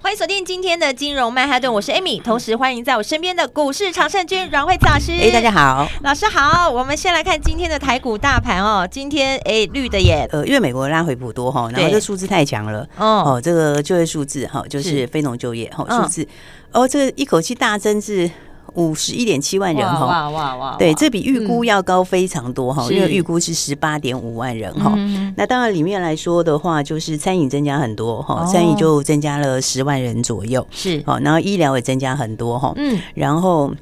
欢迎锁定今天的金融曼哈顿，我是 Amy，同时欢迎在我身边的股市常胜军阮慧慈老师。哎，大家好，老师好。我们先来看今天的台股大盘哦，今天哎绿的耶。呃，因为美国拉回普多哈，然后这数字太强了哦，哦，这个就业数字哈，就是非农就业哈数字，哦，这个一口气大增至。五十一点七万人哈，哇哇哇！对，这比预估要高非常多哈，因为预估是十八点五万人哈。那当然里面来说的话，就是餐饮增加很多哈，餐饮就增加了十万人左右，是。好，然后医疗也增加很多哈，嗯，然后。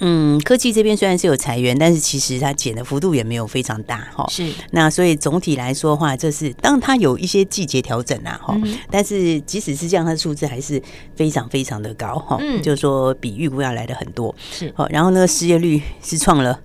嗯，科技这边虽然是有裁员，但是其实它减的幅度也没有非常大哈。是，那所以总体来说的话，这是当然它有一些季节调整啊哈，嗯、但是即使是这样，它的数字还是非常非常的高哈。嗯，就是说比预估要来的很多。是，好，然后那个失业率是创了。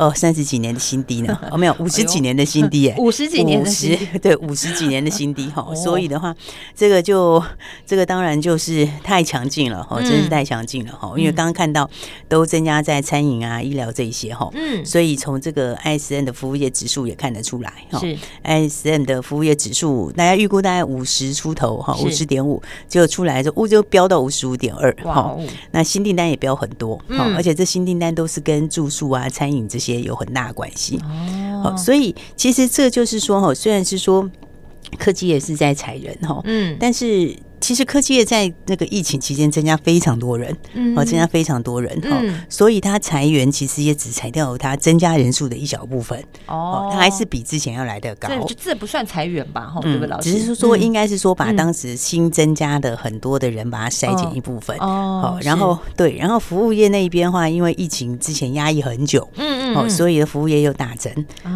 哦，三十几年的新低呢？哦，没有，五十几年的新低，哎，五十几年的新低，对，五十几年的新低哈。所以的话，这个就这个当然就是太强劲了哈，真是太强劲了哈。因为刚刚看到都增加在餐饮啊、医疗这一些哈，嗯，所以从这个 ISM 的服务业指数也看得出来哈。是 ISM 的服务业指数，大家预估大概五十出头哈，五十点五就出来之后，就飙到五十五点二哈。那新订单也飙很多，而且这新订单都是跟住宿啊、餐饮这些。也有很大的关系哦，所以其实这就是说哈，虽然是说科技也是在裁人哈，嗯，但是。其实科技业在那个疫情期间增加非常多人，嗯，哦增加非常多人哈，嗯、所以它裁员其实也只裁掉它增加人数的一小部分哦，他还是比之前要来的高，这这不算裁员吧？哈、嗯，对不对，老师？只是说应该是说把当时新增加的很多的人把它筛减一部分哦，然后是对，然后服务业那一边的话，因为疫情之前压抑很久，嗯嗯，哦，所以的服务业又大增，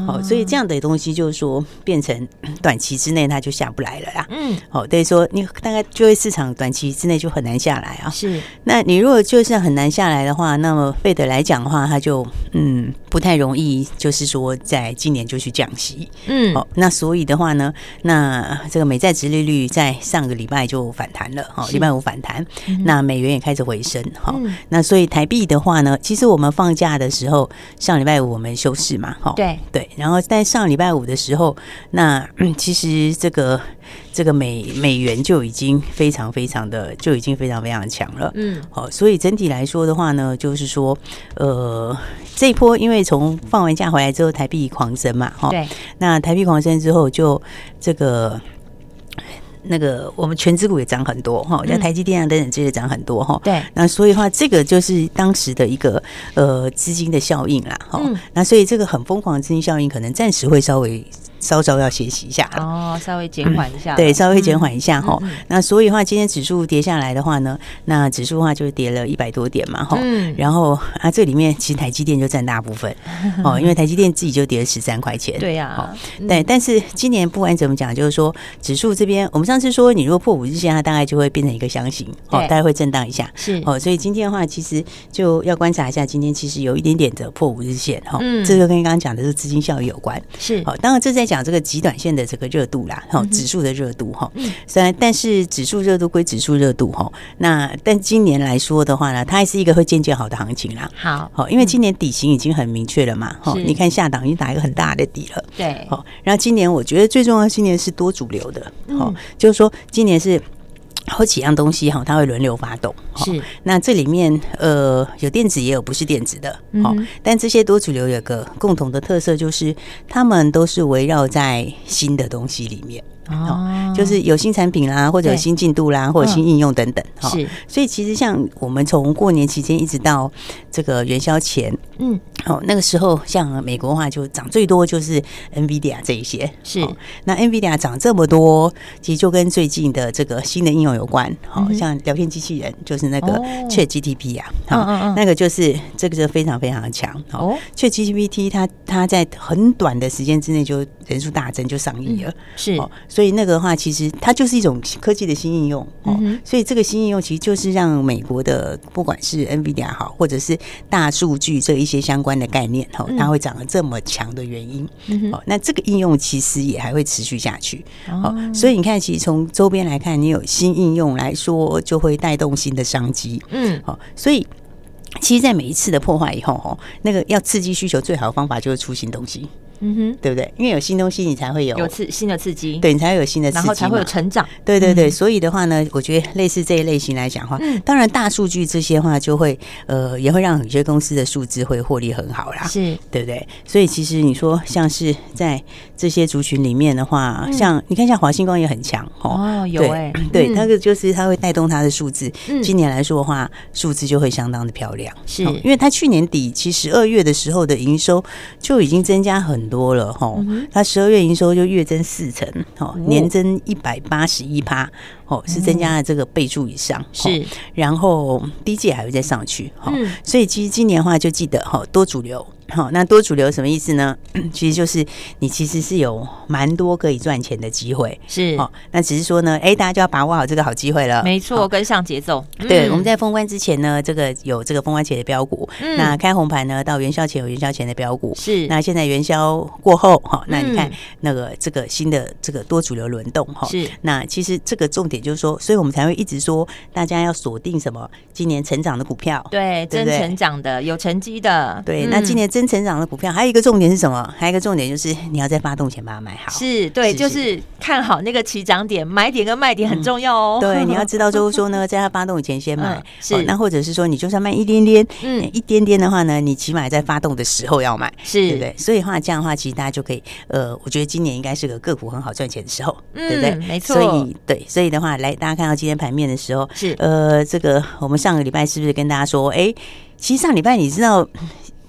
哦，所以这样的东西就是说变成短期之内它就下不来了啦，嗯，哦，等于说你大概。就业市场短期之内就很难下来啊。是，那你如果就是很难下来的话，那么费德来讲的话，它就嗯不太容易，就是说在今年就去降息。嗯，好，那所以的话呢，那这个美债殖利率在上个礼拜就反弹了，哈，礼拜五反弹，那美元也开始回升，哈，那所以台币的话呢，其实我们放假的时候，上礼拜五我们休市嘛，哈，对对，然后在上礼拜五的时候，那其实这个。这个美美元就已经非常非常的就已经非常非常强了，嗯，好，所以整体来说的话呢，就是说，呃，这一波因为从放完假回来之后，台币狂升嘛，哈，对，那台币狂升之后，就这个那个我们全资股也涨很多哈，像台积电啊等等这些涨很多哈，对，那所以的话，这个就是当时的一个呃资金的效应啦，哈，那所以这个很疯狂的资金效应，可能暂时会稍微。稍稍要学习一下哦，稍微减缓一下，对，稍微减缓一下哈。那所以的话，今天指数跌下来的话呢，那指数的话就跌了一百多点嘛哈。嗯，然后啊，这里面其实台积电就占大部分 哦，因为台积电自己就跌了十三块钱。对呀，对，但是今年不管怎么讲，就是说指数这边，我们上次说你如果破五日线，它大概就会变成一个箱型哦，大概会震荡一下。是哦，所以今天的话，其实就要观察一下，今天其实有一点点的破五日线哈。嗯，这个跟刚刚讲的是资金效益有关。是哦，当然这在讲。讲这个极短线的这个热度啦，哈，指数的热度哈，虽然但是指数热度归指数热度哈，那但今年来说的话呢，它还是一个会渐渐好的行情啦。好，好，因为今年底型已经很明确了嘛，哈，你看下档已经打一个很大的底了，对，好，然后今年我觉得最重要，今年是多主流的，好，就是说今年是。好几样东西哈，它会轮流发动。是，那这里面呃有电子也有不是电子的，好、嗯，但这些多主流有个共同的特色，就是它们都是围绕在新的东西里面。哦，就是有新产品啦，或者有新进度啦，或者新应用等等。是。所以其实像我们从过年期间一直到这个元宵前，嗯，哦，那个时候像美国的话就涨最多就是 NVIDIA 这一些。是。那 NVIDIA 涨这么多，其实就跟最近的这个新的应用有关。好、嗯，像聊天机器人就是那个 ChatGPT 啊，好、那个就是这个就非常非常的强。哦，ChatGPT 它它在很短的时间之内就人数大增，就上亿了。嗯、是。所以那个的话，其实它就是一种科技的新应用哦。所以这个新应用其实就是让美国的不管是 NVIDIA 好，或者是大数据这一些相关的概念哈，它会长得这么强的原因。嗯哦，那这个应用其实也还会持续下去。哦，所以你看，其实从周边来看，你有新应用来说，就会带动新的商机。嗯，好，所以。其实，在每一次的破坏以后，吼，那个要刺激需求最好的方法就是出新东西。嗯哼，对不对？因为有新东西，你才会有有刺新的刺激，对你才会有新的刺激，然后才会有成长。对对对，所以的话呢，我觉得类似这一类型来讲的话，当然大数据这些话就会呃，也会让有些公司的数字会获利很好啦，是。对不对？所以其实你说像是在这些族群里面的话，像你看像华星光也很强哦，有哎，对，那个就是它会带动它的数字。今年来说的话，数字就会相当的漂亮，是。因为它去年底其实二月的时候的营收就已经增加很多了哈。它十二月营收就月增四成，哦，年增一百八十一趴，哦，是增加了这个倍数以上，是，然后第一季还会再上去，哈，所以其实今年的话就记得哈，多主流。好，那多主流什么意思呢？其实就是你其实是有蛮多可以赚钱的机会，是哦。那只是说呢，哎，大家就要把握好这个好机会了。没错，跟上节奏。对，我们在封关之前呢，这个有这个封关前的标股，那开红盘呢，到元宵前有元宵前的标股，是。那现在元宵过后，哈，那你看那个这个新的这个多主流轮动，哈，是。那其实这个重点就是说，所以我们才会一直说，大家要锁定什么？今年成长的股票，对，真成长的，有成绩的，对。那今年真成长的股票，还有一个重点是什么？还有一个重点就是你要在发动前把它买好。是对，就是看好那个起涨点，买点跟卖点很重要哦。对，你要知道就是说呢，在它发动以前先买。是，那或者是说你就算卖一点点，嗯，一点点的话呢，你起码在发动的时候要买，是对不对？所以话这样的话，其实大家就可以，呃，我觉得今年应该是个个股很好赚钱的时候，对不对？没错。所以对，所以的话，来大家看到今天盘面的时候，是呃，这个我们上个礼拜是不是跟大家说，哎，其实上礼拜你知道。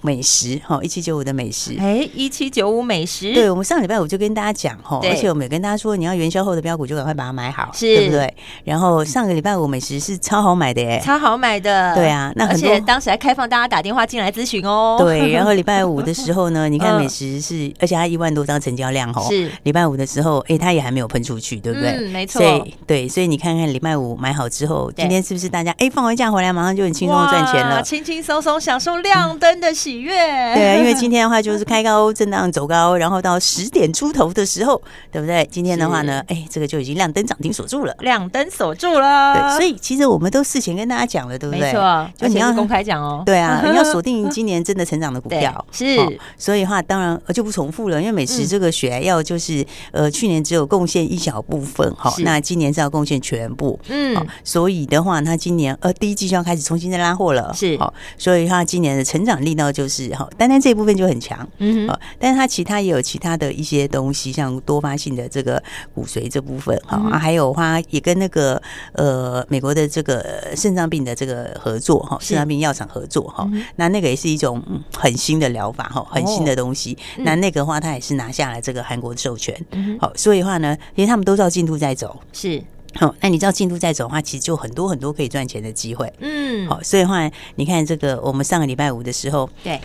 美食哈，一七九五的美食，哎，一七九五美食，对，我们上礼拜五就跟大家讲哈，而且我们也跟大家说，你要元宵后的标股就赶快把它买好，是，对不对？然后上个礼拜五美食是超好买的耶，超好买的，对啊，那而且当时还开放大家打电话进来咨询哦，对，然后礼拜五的时候呢，你看美食是，而且它一万多张成交量哦，是，礼拜五的时候，哎，它也还没有喷出去，对不对？嗯，没错，对，所以你看看礼拜五买好之后，今天是不是大家哎放完假回来马上就很轻松的赚钱了，轻轻松松享受亮灯的喜悦，对。因为今天的话就是开高震荡走高，然后到十点出头的时候，对不对？今天的话呢，哎，这个就已经亮灯涨停锁住了，亮灯锁住了。对，所以其实我们都事前跟大家讲了，对不对？没错，就你要公开讲哦。对啊，你要锁定今年真的成长的股票。是，所以的话当然就不重复了，因为美食这个血要就是呃去年只有贡献一小部分哈，那今年是要贡献全部。嗯，所以的话，它今年呃第一季就要开始重新再拉货了。是，好，所以它今年的成长力呢就是哈，单单。这一部分就很强，嗯哼，但是它其他也有其他的一些东西，像多发性的这个骨髓这部分，哈、嗯哼，还有它也跟那个呃美国的这个肾脏病的这个合作，哈，肾脏病药厂合作，哈，嗯、那那个也是一种很新的疗法，哈，很新的东西。哦、那那个的话，它也是拿下了这个韩国的授权，好，所以的话呢，因为他们都照进度在走，是，好，那你知道进度在走的话，其实就很多很多可以赚钱的机会，嗯，好，所以的话，你看这个我们上个礼拜五的时候，对。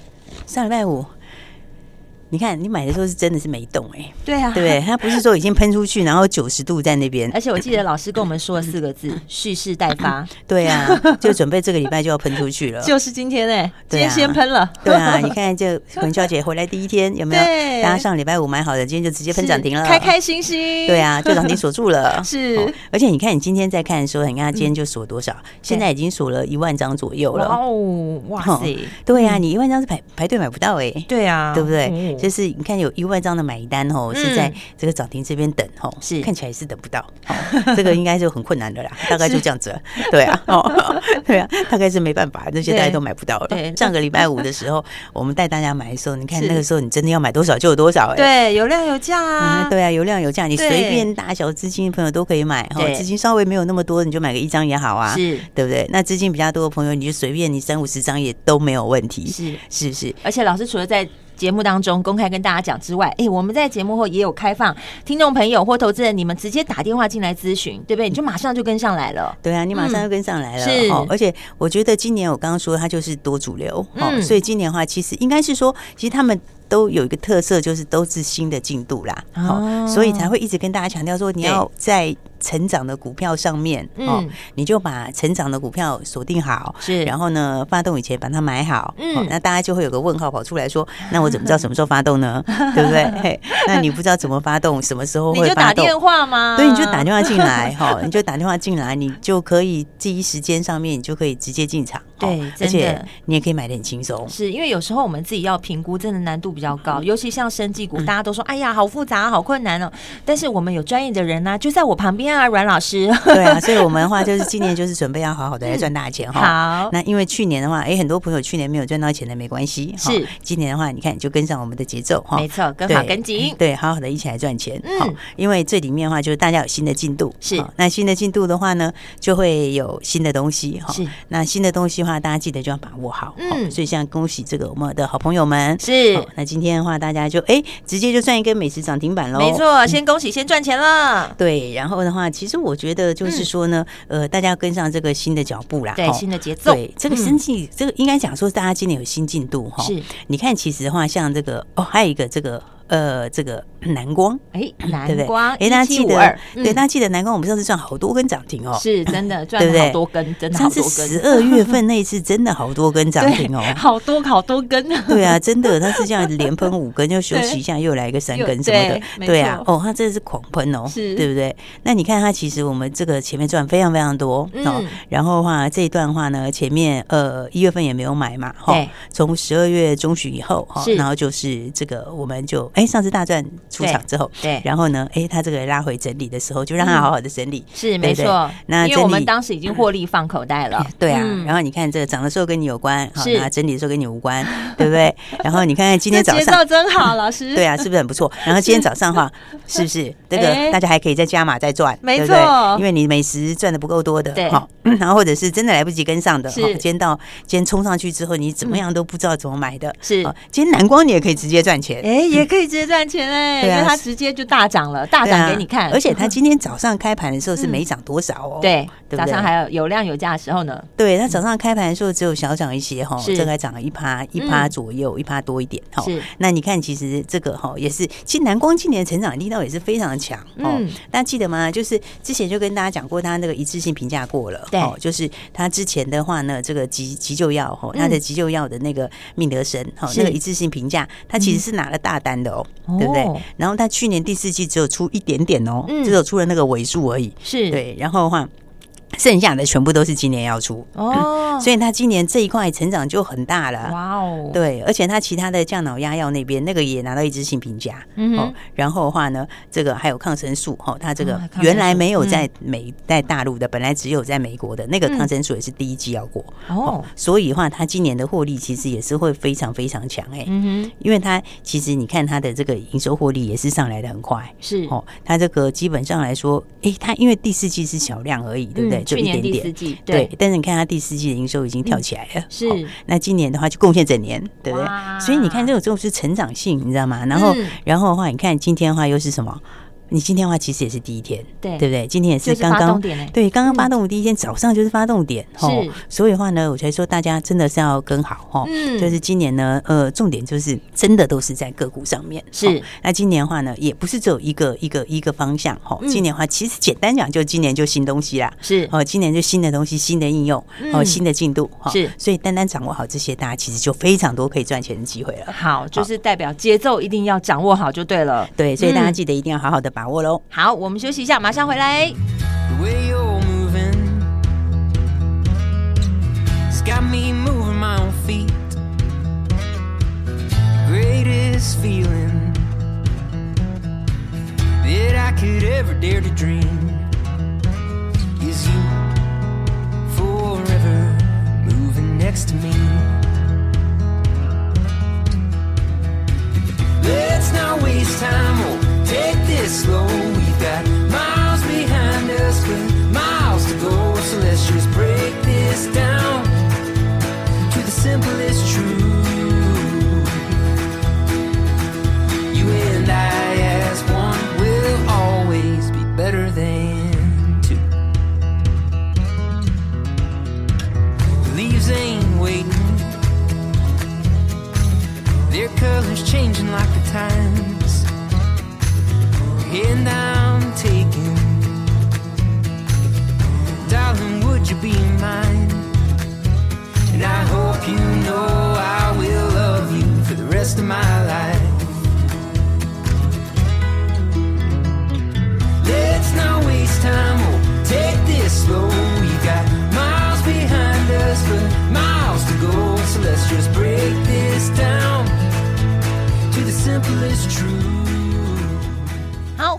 上礼拜五。你看，你买的时候是真的是没动哎，对啊，对不对？它不是说已经喷出去，然后九十度在那边。而且我记得老师跟我们说了四个字：蓄势待发。对啊，就准备这个礼拜就要喷出去了。就是今天哎，今天先喷了。对啊，你看这元宵节回来第一天有没有？大家上礼拜五买好的，今天就直接喷涨停了，开开心心。对啊，就涨停锁住了。是，而且你看，你今天在看的时候，你看它今天就锁多少？现在已经锁了一万张左右了。哦，哇塞！对啊，你一万张是排排队买不到哎。对啊，对不对？就是你看有。一万张的买单哦，是在这个涨停这边等哦，是看起来是等不到，这个应该就很困难的啦，大概就这样子了，对啊，对啊，大概是没办法，这些大家都买不到了。上个礼拜五的时候，我们带大家买的时候，你看那个时候你真的要买多少就有多少，哎，对，有量有价啊，对啊，有量有价，你随便大小资金的朋友都可以买，哦，资金稍微没有那么多，你就买个一张也好啊，是，对不对？那资金比较多的朋友，你就随便你三五十张也都没有问题，是，是不是？而且老师除了在节目当中公开跟大家讲之外，哎，我们在节目后也有开放听众朋友或投资人，你们直接打电话进来咨询，对不对？你就马上就跟上来了。对啊，你马上就跟上来了。嗯、是，而且我觉得今年我刚刚说它就是多主流，嗯，所以今年的话，其实应该是说，其实他们。都有一个特色，就是都是新的进度啦，好、哦，所以才会一直跟大家强调说，你要在成长的股票上面，哦，你就把成长的股票锁定好，是，然后呢，发动以前把它买好，嗯、哦，那大家就会有个问号跑出来说，那我怎么知道什么时候发动呢？对不对？嘿，那你不知道怎么发动，什么时候会发动？你就打电话吗？对，你就打电话进来，哈、哦，你就打电话进来，你就可以第一时间上面，你就可以直接进场，对，而且你也可以买的很轻松，是因为有时候我们自己要评估，真的难度比较高，尤其像生技股，大家都说，哎呀，好复杂，好困难哦。但是我们有专业的人呢、啊，就在我旁边啊，阮老师。对啊，所以我们的话就是今年就是准备要好好的来赚大钱哈、嗯。好，那因为去年的话，哎，很多朋友去年没有赚到钱的没关系，是今年的话，你看你就跟上我们的节奏哈。没错，跟好跟紧，对，好好的一起来赚钱。嗯，因为这里面的话就是大家有新的进度，是那新的进度的话呢，就会有新的东西哈。是那新的东西的话，大家记得就要把握好。嗯，所以像恭喜这个我们的好朋友们是。那今天的话，大家就哎直接就赚一根美食涨停板喽。没错，先恭喜，先赚钱了。对，然后的话，其实我觉得就是说呢。呃，大家要跟上这个新的脚步啦，对，新的节奏。对，这个生计，这个应该讲说，大家今年有新进度哈。是，你看，其实的话，像这个哦，还有一个这个。呃，这个南光，哎，南光，哎，大家记得，对，大家记得南光，我们上次赚好多根涨停哦，是真的 赚了好多根，真的好多根。十二月份那一次真的好多根涨停哦，好多好多根。对啊，真的，它是这样连喷五根，又休息一下，又来一个三根什么的，对啊，哦，它真的是狂喷哦，是，对不对？那你看它其实我们这个前面赚非常非常多哦，然后的话这一段话呢，前面呃一月份也没有买嘛，哈，从十二月中旬以后哈，然后就是这个我们就。哎，上次大赚出场之后，对，然后呢，哎，他这个拉回整理的时候，就让他好好的整理，是没错。那因为我们当时已经获利放口袋了，对啊。然后你看这个涨的时候跟你有关，好，那整理的时候跟你无关，对不对？然后你看看今天早上，节奏真好，老师，对啊，是不是很不错？然后今天早上的话，是不是这个大家还可以再加码再赚，没错，因为你美食赚的不够多的，好，然后或者是真的来不及跟上的，是今天到今天冲上去之后，你怎么样都不知道怎么买的，是今天蓝光你也可以直接赚钱，哎，也可以。直接赚钱哎，对啊，它直接就大涨了，大涨给你看。而且它今天早上开盘的时候是没涨多少哦，对，早上还有有量有价的时候呢。对，它早上开盘的时候只有小涨一些哈，这个还涨了一趴一趴左右，一趴多一点哈。是，那你看其实这个哈也是，其实南光今年的成长力道也是非常的强哦。大家记得吗？就是之前就跟大家讲过，它那个一致性评价过了，对，就是它之前的话呢，这个急急救药哈，它的急救药的那个命德神哈，那个一致性评价，它其实是拿了大单的哦。对不对？然后他去年第四季只有出一点点哦，只有出了那个尾数而已。是对，然后的话。剩下的全部都是今年要出。哦，所以他今年这一块成长就很大了。哇哦，对，而且他其他的降脑压药那边那个也拿到一支性评价。嗯，然后的话呢，这个还有抗生素哦，它这个原来没有在美在大陆的，本来只有在美国的那个抗生素也是第一季要过。哦，所以的话，他今年的获利其实也是会非常非常强哎。嗯哼，因为他其实你看他的这个营收获利也是上来的很快，是。哦，他这个基本上来说，哎，他因为第四季是小量而已，对不对？就一点点，对，但是你看它第四季的营收已经跳起来了，是。那今年的话就贡献整年，对不对？所以你看这种这种是成长性，你知道吗？然后，然后的话，你看今天的话又是什么？你今天的话其实也是第一天，对对不对？今天也是刚刚对刚刚发动的第一天早上就是发动点，哦。所以的话呢，我才说大家真的是要跟好哈，嗯，就是今年呢，呃，重点就是真的都是在个股上面，是。那今年的话呢，也不是只有一个一个一个方向哈。今年的话，其实简单讲，就今年就新东西啦，是。哦，今年就新的东西，新的应用，哦，新的进度哈，是。所以单单掌握好这些，大家其实就非常多可以赚钱的机会了。好，就是代表节奏一定要掌握好就对了。对，所以大家记得一定要好好的把把握喽。好，我们休息一下，马上回来。got me moving my own feet. Greatest feeling that I could ever dare to dream is you forever moving next to me. Let's not waste time. Oh take this slow. We've got miles behind us, but miles to go. So let's just break this down to the simplest truth. You and I, as one, will always be better than two. The leaves ain't waiting, their colors changing like the time hand I'm taking. Darling, would you be mine? And I hope you know I will love you for the rest of my life. Let's not waste time. Oh, take this slow. You got miles behind us, but miles to go. So let's just break this down to the simplest truth.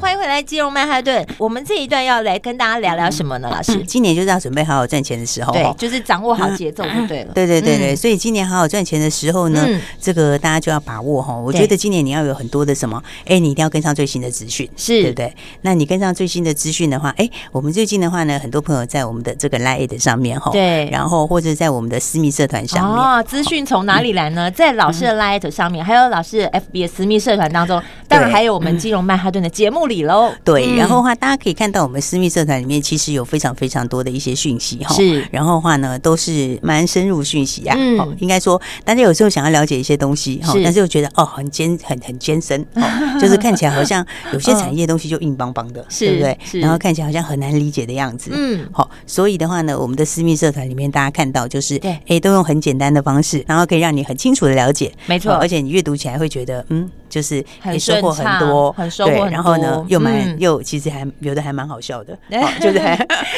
好，欢迎回来，金融曼哈顿。我们这一段要来跟大家聊聊什么呢？老师，今年就是要准备好好赚钱的时候，对，就是掌握好节奏就对了。对对对对，所以今年好好赚钱的时候呢，这个大家就要把握哈。我觉得今年你要有很多的什么，哎，你一定要跟上最新的资讯，是对不对？那你跟上最新的资讯的话，哎，我们最近的话呢，很多朋友在我们的这个 Line 上面哈，对，然后或者在我们的私密社团上面啊，资讯从哪里来呢？在老师的 Line 上面，还有老师的 FB 私密社团当中，当然还有我们金融曼哈顿的节目里喽。对，然后的话，大家可以看到我们私密社团里面其实有非常非常多的一些讯息哈。是，然后的话呢，都是蛮深入讯息啊。嗯，应该说，大家有时候想要了解一些东西哈，但是又觉得哦，很艰很很艰深，就是看起来好像有些产业东西就硬邦邦的，对不对？然后看起来好像很难理解的样子。嗯，好，所以的话呢，我们的私密社团里面大家看到就是，哎，都用很简单的方式，然后可以让你很清楚的了解。没错，而且你阅读起来会觉得，嗯，就是很收获很多，很收获很多。然后呢，又蛮又其实。还有的还蛮好笑的，就是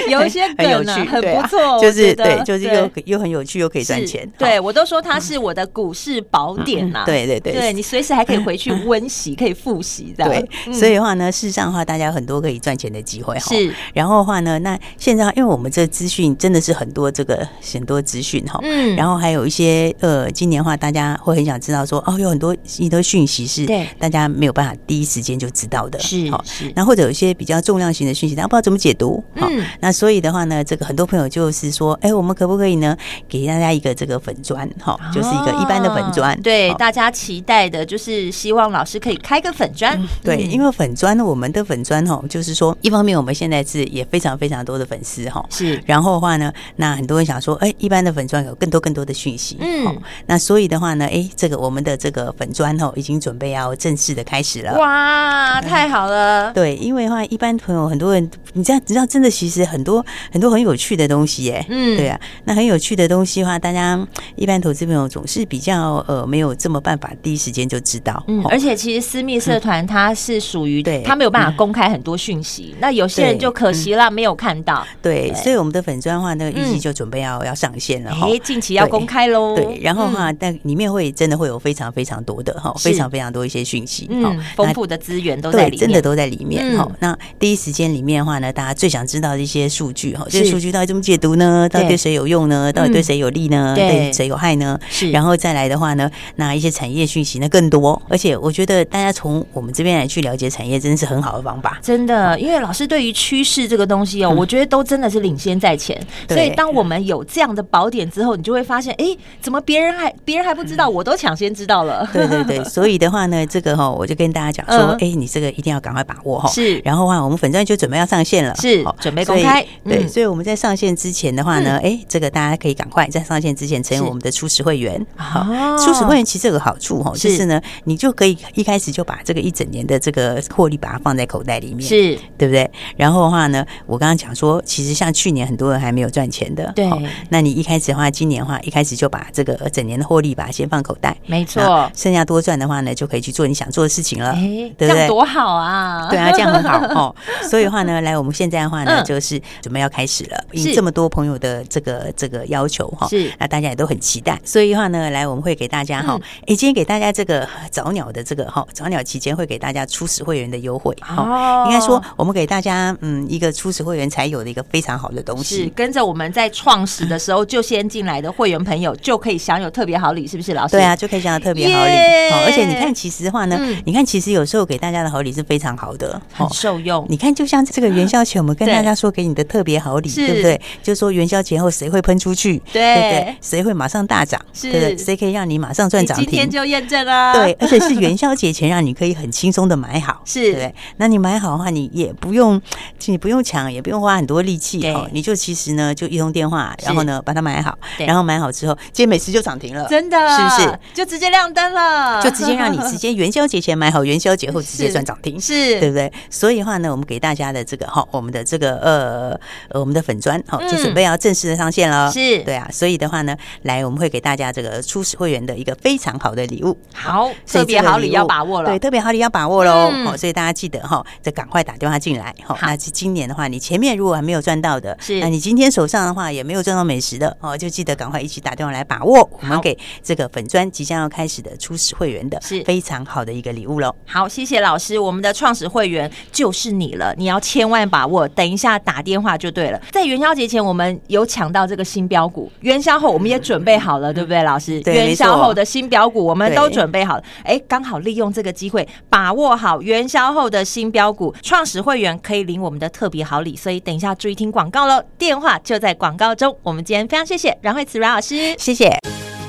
有一些很有趣，很不错，就是对，就是又又很有趣，又可以赚钱。对我都说它是我的股市宝典呐，对对对，对你随时还可以回去 温习，可以复习的。对，所以的话呢，事实上的话，大家有很多可以赚钱的机会哈。是，然后的话呢，那现在因为我们这资讯真的是很多，这个很多资讯哈，嗯，然后还有一些呃，今年的话大家会很想知道说，哦，有很多一多讯息是大家没有办法第一时间就知道的，是是，那或者有一些。比较重量型的讯息，大家不知道怎么解读。好，那所以的话呢，这个很多朋友就是说，哎，我们可不可以呢，给大家一个这个粉砖？哈，就是一个一般的粉砖。对，大家期待的就是希望老师可以开个粉砖。对，因为粉砖呢，我们的粉砖哈，就是说，一方面我们现在是也非常非常多的粉丝哈，是。然后的话呢，那很多人想说，哎，一般的粉砖有更多更多的讯息。嗯。那所以的话呢，哎，这个我们的这个粉砖哈，已经准备要正式的开始了。哇，太好了。对，因为的话。一般朋友很多人，你知道，你知道，真的其实很多很多很有趣的东西耶。嗯，对啊，那很有趣的东西的话，大家一般投资朋友总是比较呃没有这么办法第一时间就知道。嗯，而且其实私密社团它是属于对，它没有办法公开很多讯息。那有些人就可惜了，没有看到。对，所以我们的粉砖的话，那个预计就准备要要上线了。哈，近期要公开喽。对，然后的话，但里面会真的会有非常非常多的哈，非常非常多一些讯息。嗯，丰富的资源都在里面，真的都在里面。好，那第一时间里面的话呢，大家最想知道的一些数据哈，这些数据到底怎么解读呢？到底对谁有用呢？到底对谁有利呢？对谁有害呢？是，然后再来的话呢，那一些产业讯息呢更多，而且我觉得大家从我们这边来去了解产业，真的是很好的方法。真的，因为老师对于趋势这个东西哦，我觉得都真的是领先在前。所以当我们有这样的宝典之后，你就会发现，哎，怎么别人还别人还不知道，我都抢先知道了。对对对，所以的话呢，这个哈，我就跟大家讲说，哎，你这个一定要赶快把握哈。是，然后的话，我们粉钻就准备要上线了，是准备公开。对，所以我们在上线之前的话呢，哎，这个大家可以赶快在上线之前成为我们的初始会员。好，初始会员其实有个好处哈，就是呢，你就可以一开始就把这个一整年的这个获利把它放在口袋里面，是。对不对？然后的话呢，我刚刚讲说，其实像去年很多人还没有赚钱的，对，那你一开始的话，今年的话，一开始就把这个整年的获利把它先放口袋，没错，剩下多赚的话呢，就可以去做你想做的事情了，对不对？多好啊！对啊，这样很好哦。所以的话呢，来我们现在的话呢，就是准备要开始了。以这么多朋友的这个这个要求哈，是那大家也都很期待。所以的话呢，来我们会给大家哈，哎，今天给大家这个早鸟的这个哈，早鸟期间会给大家初始会员的优惠哈。应该说，我们给大家嗯一个初始会员才有的一个非常好的东西。是跟着我们在创始的时候就先进来的会员朋友就可以享有特别好礼，是不是老师？对啊，就可以享有特别好礼。好，而且你看，其实的话呢，你看，其实有时候给大家的好礼是非常好的，很受用。你看，就像这个元宵节我们跟大家说给你的特别好礼，对不对？就是说元宵节后谁会喷出去？对不对？谁会马上大涨？对不对？谁可以让你马上赚涨停？今天就验证了。对，而且是元宵节前让你可以很轻松的买好，是对不对？那你买好的话，你也不用，你不用抢，也不用花很多力气哦，你就其实呢，就一通电话，然后呢把它买好，然后买好之后，今天美食就涨停了，真的是不是？就直接亮灯了，就直接让你直接元宵节前买好，元宵节后直接赚涨停，是对不对？所以的话呢，我们给大家的这个哈，我们的这个呃我们的粉砖哈，就准备要正式的上线了，是对啊。所以的话呢，来我们会给大家这个初始会员的一个非常好的礼物，好，特别好礼要把握了，对，特别好礼要把握喽。好，所以大家记得哈，再赶快打电话进来。好，那今年的话，你前面如果还没有赚到的，是那你今天手上的话也没有赚到美食的哦，就记得赶快一起打电话来把握我们给这个粉砖即将要开始的初始会员的，是非常好的一个礼物喽。好，谢谢老师，我们的创始会员就是你了，你要千万把握，等一下打电话就对了。在元宵节前，我们有抢到这个新标股，元宵后我们也准备好了，嗯、对不对，老师？元宵后的新标股我们都准备好了，哎，刚好利用这个机会把握好元宵后的新标股，创始会员可以领我们的特别好礼，所以等一下注意听广告喽，电话就在广告中。我们今天非常谢谢阮慧慈阮老师，谢谢。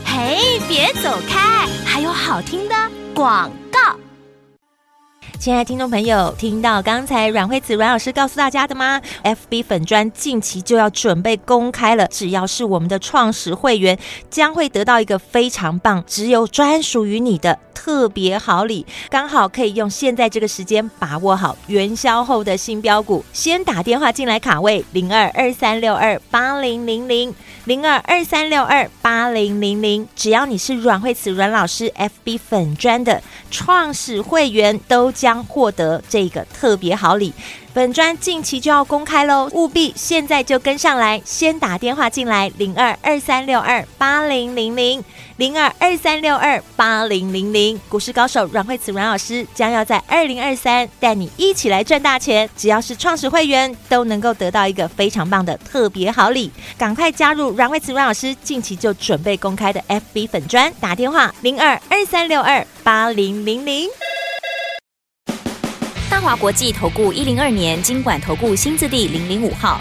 嘿，别走开，还有好听的广告。亲爱的听众朋友，听到刚才阮慧慈阮老师告诉大家的吗？FB 粉专近期就要准备公开了，只要是我们的创始会员，将会得到一个非常棒、只有专属于你的特别好礼。刚好可以用现在这个时间把握好元宵后的新标股，先打电话进来卡位零二二三六二八零零零零二二三六二八零零零，只要你是阮慧慈阮老师 FB 粉专的创始会员，都将。将获得这个特别好礼，本专近期就要公开喽，务必现在就跟上来，先打电话进来零二二三六二八零零零零二二三六二八零零零，股市高手阮慧慈阮老师将要在二零二三带你一起来赚大钱，只要是创始会员都能够得到一个非常棒的特别好礼，赶快加入阮慧慈阮老师近期就准备公开的 FB 粉专，打电话零二二三六二八零零零。大华国际投顾一零二年金管投顾新字第零零五号。